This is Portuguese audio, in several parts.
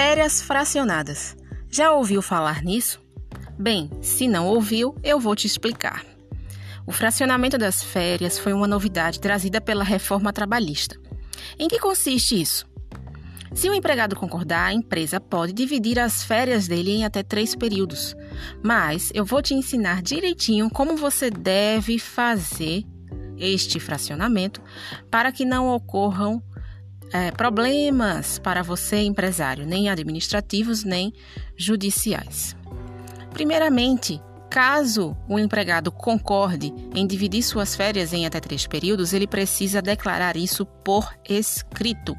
Férias fracionadas. Já ouviu falar nisso? Bem, se não ouviu, eu vou te explicar. O fracionamento das férias foi uma novidade trazida pela reforma trabalhista. Em que consiste isso? Se o empregado concordar, a empresa pode dividir as férias dele em até três períodos. Mas eu vou te ensinar direitinho como você deve fazer este fracionamento para que não ocorram é, problemas para você, empresário, nem administrativos nem judiciais. Primeiramente, caso o empregado concorde em dividir suas férias em até três períodos, ele precisa declarar isso por escrito,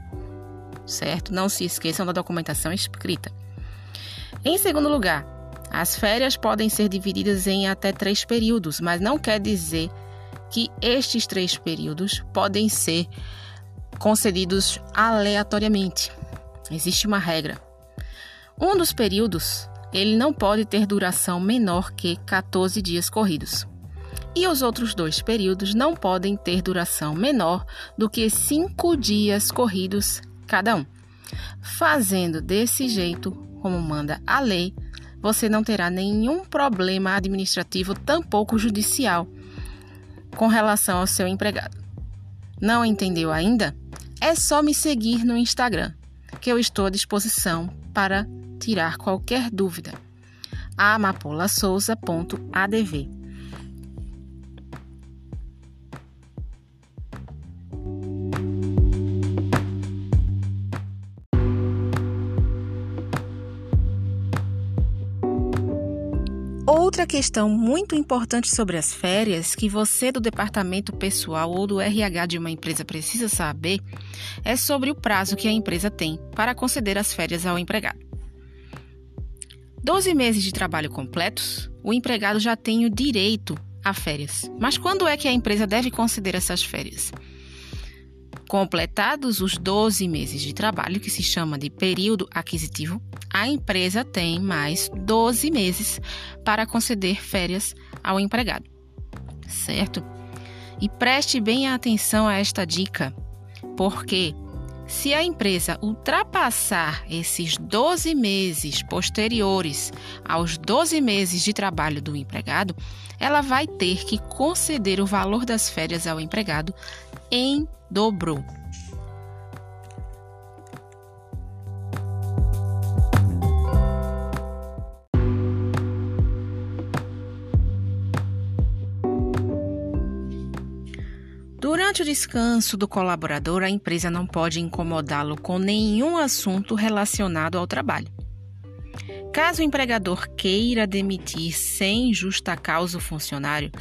certo? Não se esqueçam da documentação escrita. Em segundo lugar, as férias podem ser divididas em até três períodos, mas não quer dizer que estes três períodos podem ser concedidos aleatoriamente. Existe uma regra. Um dos períodos, ele não pode ter duração menor que 14 dias corridos. E os outros dois períodos não podem ter duração menor do que 5 dias corridos cada um. Fazendo desse jeito, como manda a lei, você não terá nenhum problema administrativo, tampouco judicial, com relação ao seu empregado. Não entendeu ainda? É só me seguir no Instagram, que eu estou à disposição para tirar qualquer dúvida. amapolasouza.adv Outra questão muito importante sobre as férias que você do departamento pessoal ou do RH de uma empresa precisa saber é sobre o prazo que a empresa tem para conceder as férias ao empregado. 12 meses de trabalho completos, o empregado já tem o direito a férias. Mas quando é que a empresa deve conceder essas férias? Completados os 12 meses de trabalho, que se chama de período aquisitivo, a empresa tem mais 12 meses para conceder férias ao empregado. Certo? E preste bem atenção a esta dica, porque se a empresa ultrapassar esses 12 meses posteriores aos 12 meses de trabalho do empregado, ela vai ter que conceder o valor das férias ao empregado em dobro. Durante o descanso do colaborador, a empresa não pode incomodá-lo com nenhum assunto relacionado ao trabalho. Caso o empregador queira demitir sem justa causa o funcionário,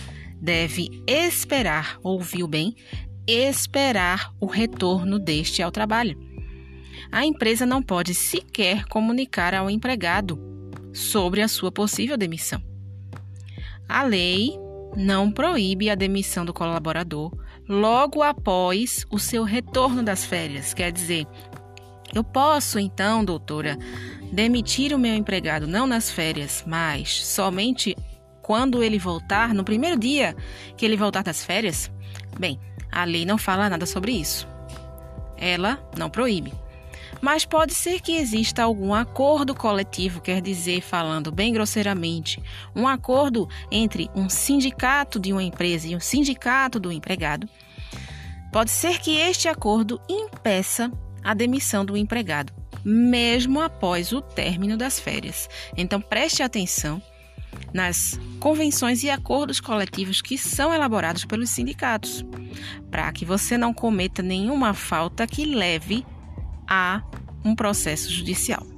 deve esperar, ouviu bem, esperar o retorno deste ao trabalho. A empresa não pode sequer comunicar ao empregado sobre a sua possível demissão. A lei não proíbe a demissão do colaborador logo após o seu retorno das férias. Quer dizer, eu posso então, doutora, demitir o meu empregado não nas férias, mas somente quando ele voltar, no primeiro dia que ele voltar das férias? Bem, a lei não fala nada sobre isso. Ela não proíbe. Mas pode ser que exista algum acordo coletivo, quer dizer, falando bem grosseiramente, um acordo entre um sindicato de uma empresa e um sindicato do empregado. Pode ser que este acordo impeça a demissão do empregado, mesmo após o término das férias. Então preste atenção nas convenções e acordos coletivos que são elaborados pelos sindicatos, para que você não cometa nenhuma falta que leve a um processo judicial.